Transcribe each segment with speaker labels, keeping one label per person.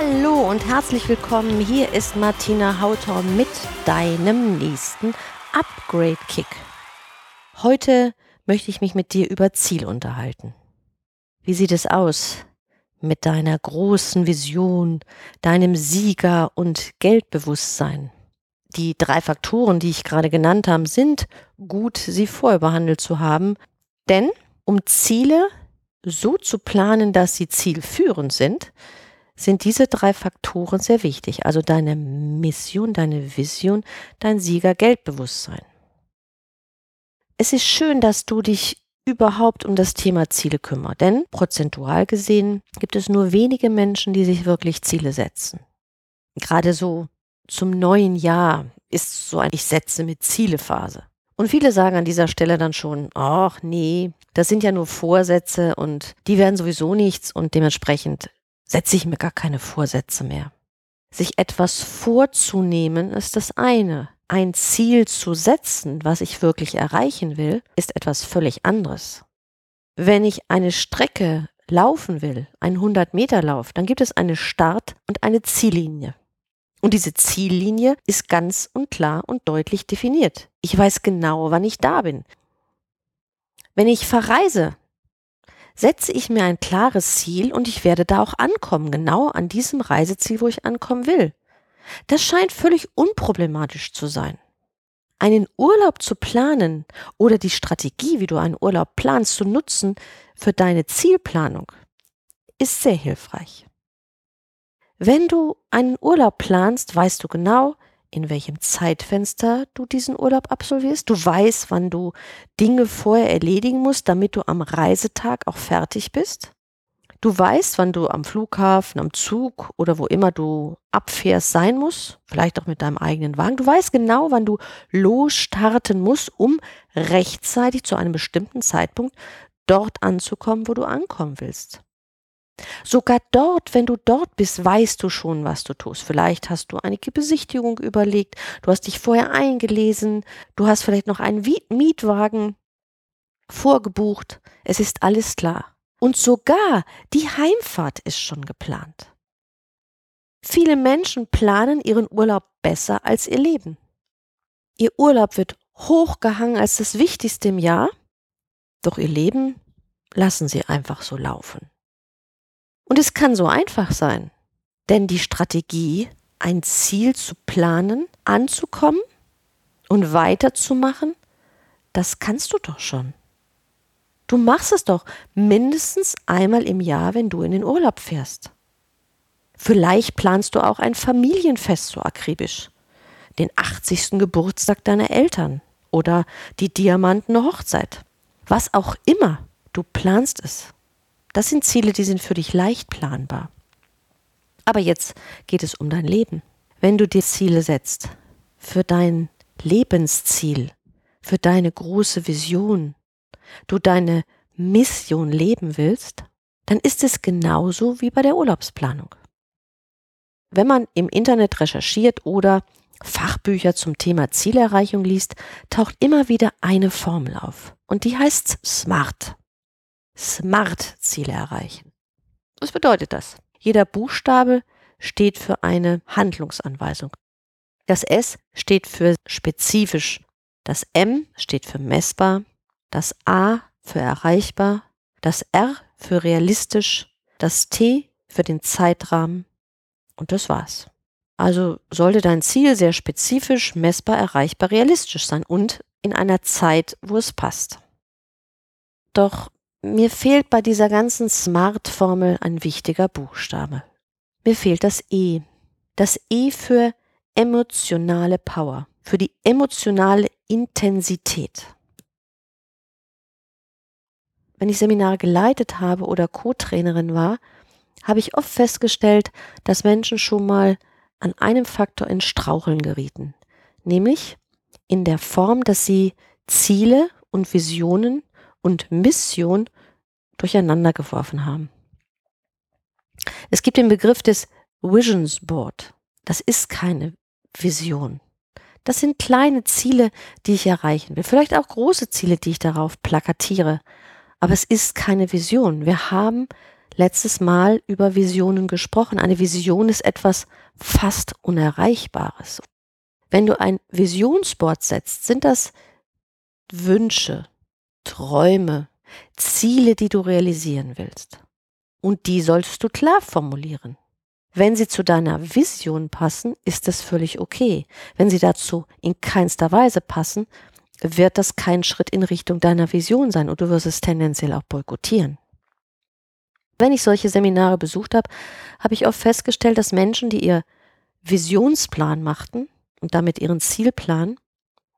Speaker 1: Hallo und herzlich willkommen. Hier ist Martina Hautau mit deinem nächsten Upgrade Kick. Heute möchte ich mich mit dir über Ziel unterhalten. Wie sieht es aus mit deiner großen Vision, deinem Sieger und Geldbewusstsein? Die drei Faktoren, die ich gerade genannt habe, sind gut, sie vorüberhandelt zu haben, denn um Ziele so zu planen, dass sie zielführend sind, sind diese drei Faktoren sehr wichtig. Also deine Mission, deine Vision, dein Sieger-Geldbewusstsein. Es ist schön, dass du dich überhaupt um das Thema Ziele kümmerst, denn prozentual gesehen gibt es nur wenige Menschen, die sich wirklich Ziele setzen. Gerade so zum neuen Jahr ist so ein Ich setze mit Ziele Phase. Und viele sagen an dieser Stelle dann schon, ach nee, das sind ja nur Vorsätze und die werden sowieso nichts und dementsprechend setze ich mir gar keine Vorsätze mehr. Sich etwas vorzunehmen ist das eine. Ein Ziel zu setzen, was ich wirklich erreichen will, ist etwas völlig anderes. Wenn ich eine Strecke laufen will, einen 100 Meter Lauf, dann gibt es eine Start- und eine Ziellinie. Und diese Ziellinie ist ganz und klar und deutlich definiert. Ich weiß genau, wann ich da bin. Wenn ich verreise, setze ich mir ein klares Ziel und ich werde da auch ankommen, genau an diesem Reiseziel, wo ich ankommen will. Das scheint völlig unproblematisch zu sein. Einen Urlaub zu planen oder die Strategie, wie du einen Urlaub planst, zu nutzen für deine Zielplanung, ist sehr hilfreich. Wenn du einen Urlaub planst, weißt du genau, in welchem Zeitfenster du diesen Urlaub absolvierst. Du weißt, wann du Dinge vorher erledigen musst, damit du am Reisetag auch fertig bist. Du weißt, wann du am Flughafen, am Zug oder wo immer du abfährst sein musst, vielleicht auch mit deinem eigenen Wagen. Du weißt genau, wann du losstarten musst, um rechtzeitig zu einem bestimmten Zeitpunkt dort anzukommen, wo du ankommen willst. Sogar dort, wenn du dort bist, weißt du schon, was du tust. Vielleicht hast du eine Besichtigung überlegt, du hast dich vorher eingelesen, du hast vielleicht noch einen Mietwagen vorgebucht. Es ist alles klar. Und sogar die Heimfahrt ist schon geplant. Viele Menschen planen ihren Urlaub besser als ihr Leben. Ihr Urlaub wird hochgehangen als das Wichtigste im Jahr, doch ihr Leben lassen sie einfach so laufen. Und es kann so einfach sein. Denn die Strategie, ein Ziel zu planen, anzukommen und weiterzumachen, das kannst du doch schon. Du machst es doch mindestens einmal im Jahr, wenn du in den Urlaub fährst. Vielleicht planst du auch ein Familienfest so akribisch. Den 80. Geburtstag deiner Eltern oder die diamantene Hochzeit. Was auch immer, du planst es. Das sind Ziele, die sind für dich leicht planbar. Aber jetzt geht es um dein Leben. Wenn du dir Ziele setzt, für dein Lebensziel, für deine große Vision, du deine Mission leben willst, dann ist es genauso wie bei der Urlaubsplanung. Wenn man im Internet recherchiert oder Fachbücher zum Thema Zielerreichung liest, taucht immer wieder eine Formel auf. Und die heißt SMART. SMART-Ziele erreichen. Was bedeutet das? Jeder Buchstabe steht für eine Handlungsanweisung. Das S steht für spezifisch. Das M steht für messbar. Das A für erreichbar. Das R für realistisch. Das T für den Zeitrahmen. Und das war's. Also sollte dein Ziel sehr spezifisch, messbar, erreichbar, realistisch sein und in einer Zeit, wo es passt. Doch mir fehlt bei dieser ganzen Smart-Formel ein wichtiger Buchstabe. Mir fehlt das E. Das E für emotionale Power, für die emotionale Intensität. Wenn ich Seminare geleitet habe oder Co-Trainerin war, habe ich oft festgestellt, dass Menschen schon mal an einem Faktor in Straucheln gerieten, nämlich in der Form, dass sie Ziele und Visionen und Mission durcheinander geworfen haben. Es gibt den Begriff des Visions Board. Das ist keine Vision. Das sind kleine Ziele, die ich erreichen will. Vielleicht auch große Ziele, die ich darauf plakatiere. Aber es ist keine Vision. Wir haben letztes Mal über Visionen gesprochen. Eine Vision ist etwas fast Unerreichbares. Wenn du ein Visionsboard setzt, sind das Wünsche, Träume, Ziele, die du realisieren willst. Und die solltest du klar formulieren. Wenn sie zu deiner Vision passen, ist das völlig okay. Wenn sie dazu in keinster Weise passen, wird das kein Schritt in Richtung deiner Vision sein und du wirst es tendenziell auch boykottieren. Wenn ich solche Seminare besucht habe, habe ich oft festgestellt, dass Menschen, die ihr Visionsplan machten und damit ihren Zielplan,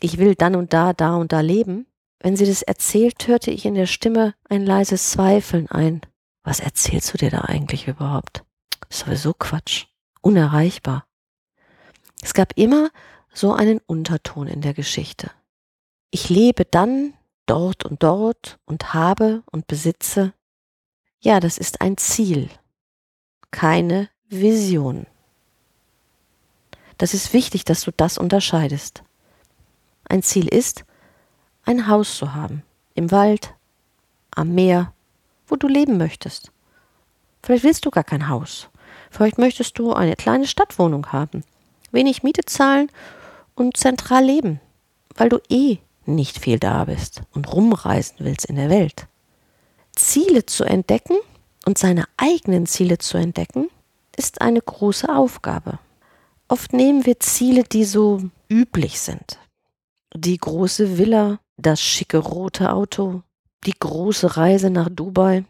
Speaker 1: ich will dann und da, da und da leben, wenn sie das erzählt, hörte ich in der Stimme ein leises Zweifeln ein. Was erzählst du dir da eigentlich überhaupt? Sowieso Quatsch. Unerreichbar. Es gab immer so einen Unterton in der Geschichte. Ich lebe dann dort und dort und habe und besitze. Ja, das ist ein Ziel, keine Vision. Das ist wichtig, dass du das unterscheidest. Ein Ziel ist, ein Haus zu haben, im Wald, am Meer, wo du leben möchtest. Vielleicht willst du gar kein Haus. Vielleicht möchtest du eine kleine Stadtwohnung haben, wenig Miete zahlen und zentral leben, weil du eh nicht viel da bist und rumreisen willst in der Welt. Ziele zu entdecken und seine eigenen Ziele zu entdecken, ist eine große Aufgabe. Oft nehmen wir Ziele, die so üblich sind. Die große Villa, das schicke rote Auto, die große Reise nach Dubai.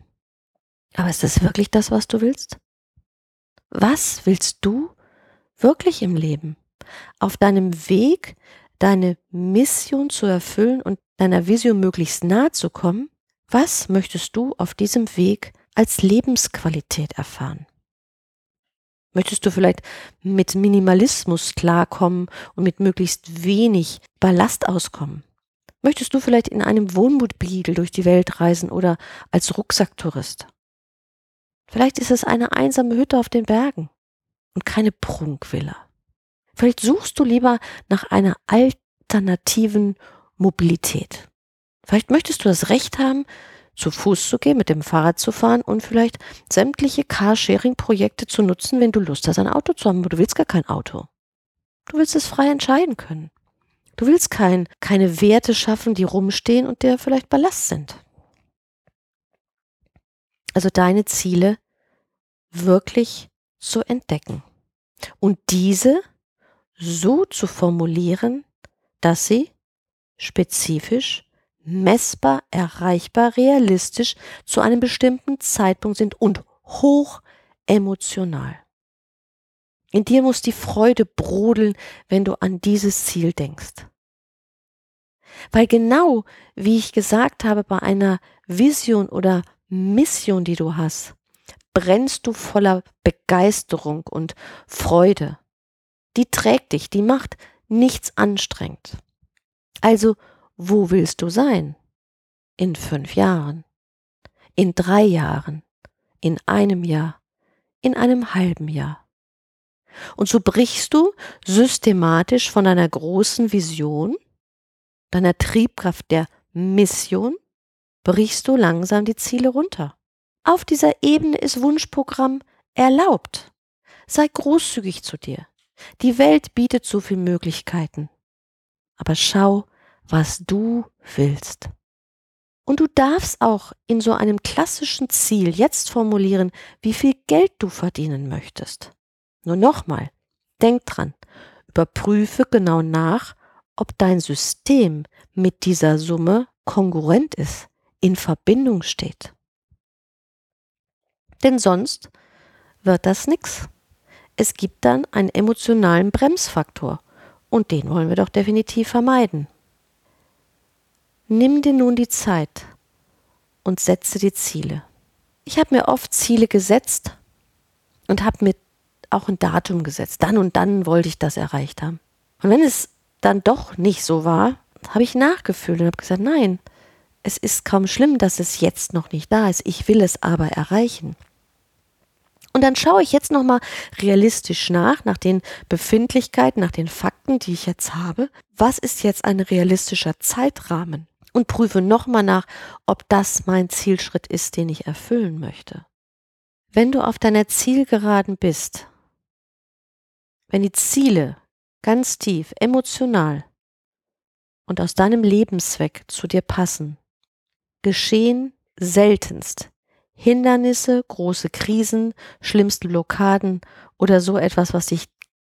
Speaker 1: Aber ist das wirklich das, was du willst? Was willst du wirklich im Leben? Auf deinem Weg, deine Mission zu erfüllen und deiner Vision möglichst nahe zu kommen, was möchtest du auf diesem Weg als Lebensqualität erfahren? Möchtest du vielleicht mit Minimalismus klarkommen und mit möglichst wenig Ballast auskommen? Möchtest du vielleicht in einem Wohnmobil durch die Welt reisen oder als Rucksacktourist? Vielleicht ist es eine einsame Hütte auf den Bergen und keine Prunkvilla. Vielleicht suchst du lieber nach einer alternativen Mobilität. Vielleicht möchtest du das Recht haben, zu Fuß zu gehen, mit dem Fahrrad zu fahren und vielleicht sämtliche Carsharing-Projekte zu nutzen, wenn du Lust hast, ein Auto zu haben, aber du willst gar kein Auto. Du willst es frei entscheiden können. Du willst kein, keine Werte schaffen, die rumstehen und dir vielleicht Ballast sind. Also deine Ziele wirklich zu entdecken und diese so zu formulieren, dass sie spezifisch messbar, erreichbar, realistisch zu einem bestimmten Zeitpunkt sind und hoch emotional. In dir muss die Freude brodeln, wenn du an dieses Ziel denkst. Weil genau, wie ich gesagt habe, bei einer Vision oder Mission, die du hast, brennst du voller Begeisterung und Freude. Die trägt dich, die macht nichts anstrengend. Also wo willst du sein? In fünf Jahren, in drei Jahren, in einem Jahr, in einem halben Jahr. Und so brichst du systematisch von deiner großen Vision, deiner Triebkraft der Mission, brichst du langsam die Ziele runter. Auf dieser Ebene ist Wunschprogramm erlaubt. Sei großzügig zu dir. Die Welt bietet so viele Möglichkeiten. Aber schau was du willst. Und du darfst auch in so einem klassischen Ziel jetzt formulieren, wie viel Geld du verdienen möchtest. Nur nochmal, denk dran, überprüfe genau nach, ob dein System mit dieser Summe kongruent ist, in Verbindung steht. Denn sonst wird das nix. Es gibt dann einen emotionalen Bremsfaktor und den wollen wir doch definitiv vermeiden. Nimm dir nun die Zeit und setze die Ziele. Ich habe mir oft Ziele gesetzt und habe mir auch ein Datum gesetzt. Dann und dann wollte ich das erreicht haben. Und wenn es dann doch nicht so war, habe ich nachgefühlt und habe gesagt, nein, es ist kaum schlimm, dass es jetzt noch nicht da ist. Ich will es aber erreichen. Und dann schaue ich jetzt nochmal realistisch nach, nach den Befindlichkeiten, nach den Fakten, die ich jetzt habe. Was ist jetzt ein realistischer Zeitrahmen? Und prüfe nochmal nach, ob das mein Zielschritt ist, den ich erfüllen möchte. Wenn du auf deiner Zielgeraden bist, wenn die Ziele ganz tief, emotional und aus deinem Lebenszweck zu dir passen, geschehen seltenst Hindernisse, große Krisen, schlimmste Blockaden oder so etwas, was dich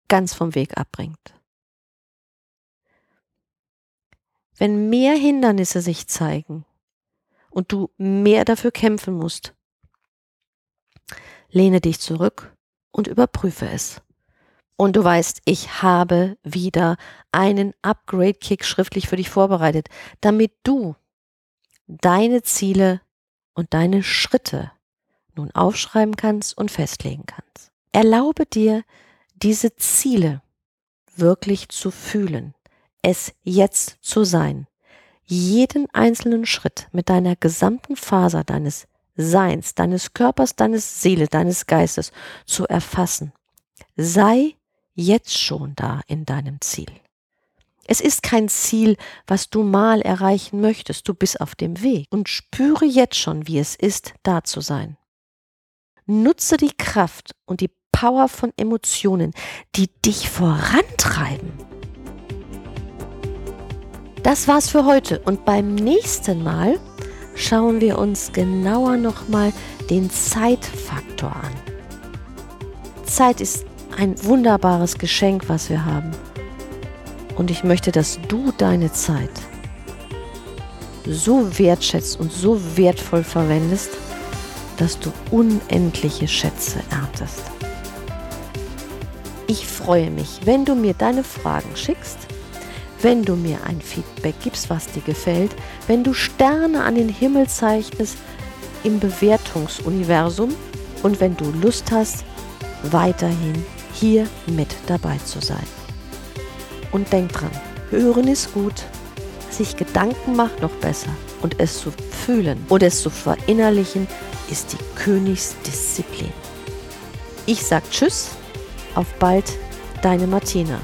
Speaker 1: ganz vom Weg abbringt. Wenn mehr Hindernisse sich zeigen und du mehr dafür kämpfen musst, lehne dich zurück und überprüfe es. Und du weißt, ich habe wieder einen Upgrade-Kick schriftlich für dich vorbereitet, damit du deine Ziele und deine Schritte nun aufschreiben kannst und festlegen kannst. Erlaube dir, diese Ziele wirklich zu fühlen, es jetzt zu sein, jeden einzelnen Schritt mit deiner gesamten Faser deines Seins, deines Körpers, deines Seele, deines Geistes zu erfassen. Sei jetzt schon da in deinem Ziel. Es ist kein Ziel, was du mal erreichen möchtest. Du bist auf dem Weg und spüre jetzt schon, wie es ist, da zu sein. Nutze die Kraft und die Power von Emotionen, die dich vorantreiben. Das war's für heute und beim nächsten Mal schauen wir uns genauer nochmal den Zeitfaktor an. Zeit ist ein wunderbares Geschenk, was wir haben. Und ich möchte, dass du deine Zeit so wertschätzt und so wertvoll verwendest, dass du unendliche Schätze erntest. Ich freue mich, wenn du mir deine Fragen schickst, wenn du mir ein Feedback gibst, was dir gefällt, wenn du Sterne an den Himmel zeichnest im Bewertungsuniversum und wenn du Lust hast, weiterhin hier mit dabei zu sein. Und denk dran, hören ist gut, sich Gedanken macht noch besser und es zu fühlen und es zu verinnerlichen ist die Königsdisziplin. Ich sag Tschüss, auf bald, deine Martina.